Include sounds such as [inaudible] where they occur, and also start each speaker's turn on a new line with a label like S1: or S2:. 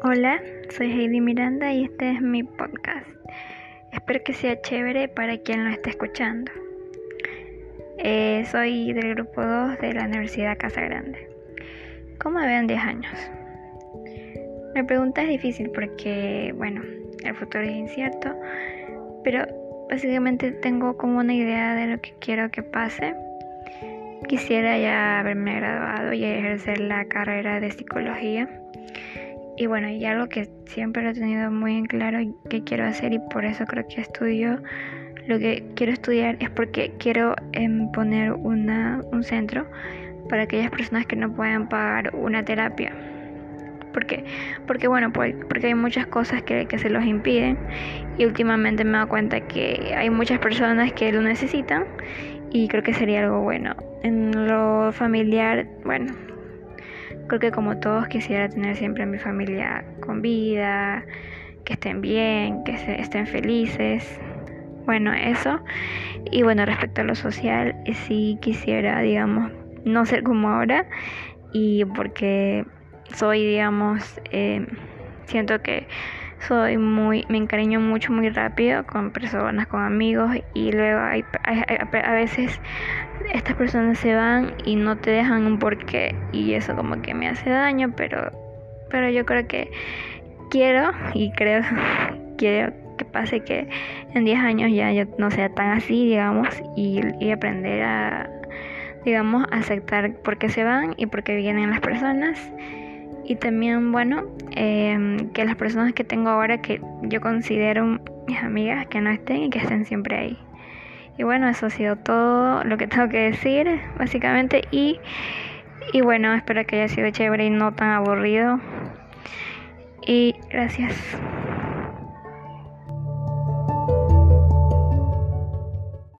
S1: Hola, soy Heidi Miranda y este es mi podcast. Espero que sea chévere para quien lo esté escuchando. Eh, soy del grupo 2 de la Universidad Casa Grande. ¿Cómo me veo en 10 años? Mi pregunta es difícil porque, bueno, el futuro es incierto, pero básicamente tengo como una idea de lo que quiero que pase. Quisiera ya haberme graduado y ejercer la carrera de psicología y bueno, y algo que siempre lo he tenido muy en claro que quiero hacer y por eso creo que estudio lo que quiero estudiar es porque quiero em, poner una, un centro para aquellas personas que no pueden pagar una terapia. ¿Por qué? Porque bueno, pues, porque hay muchas cosas que, que se los impiden y últimamente me he dado cuenta que hay muchas personas que lo necesitan y creo que sería algo bueno. En lo familiar, bueno, Creo que como todos quisiera tener siempre a mi familia con vida, que estén bien, que estén felices. Bueno, eso. Y bueno, respecto a lo social, sí quisiera, digamos, no ser como ahora. Y porque soy, digamos, eh, siento que soy muy, me encariño mucho muy rápido con personas, con amigos y luego hay, a veces estas personas se van y no te dejan un porqué y eso como que me hace daño, pero, pero yo creo que quiero y creo, [laughs] quiero que pase que en 10 años ya yo no sea tan así, digamos, y, y aprender a, digamos, aceptar por qué se van y por qué vienen las personas y también, bueno, em, que las personas que tengo ahora que yo considero mis amigas, que no estén y que estén siempre ahí. Y bueno, eso ha sido todo lo que tengo que decir, básicamente. Y, y bueno, espero que haya sido chévere y no tan aburrido. Y gracias.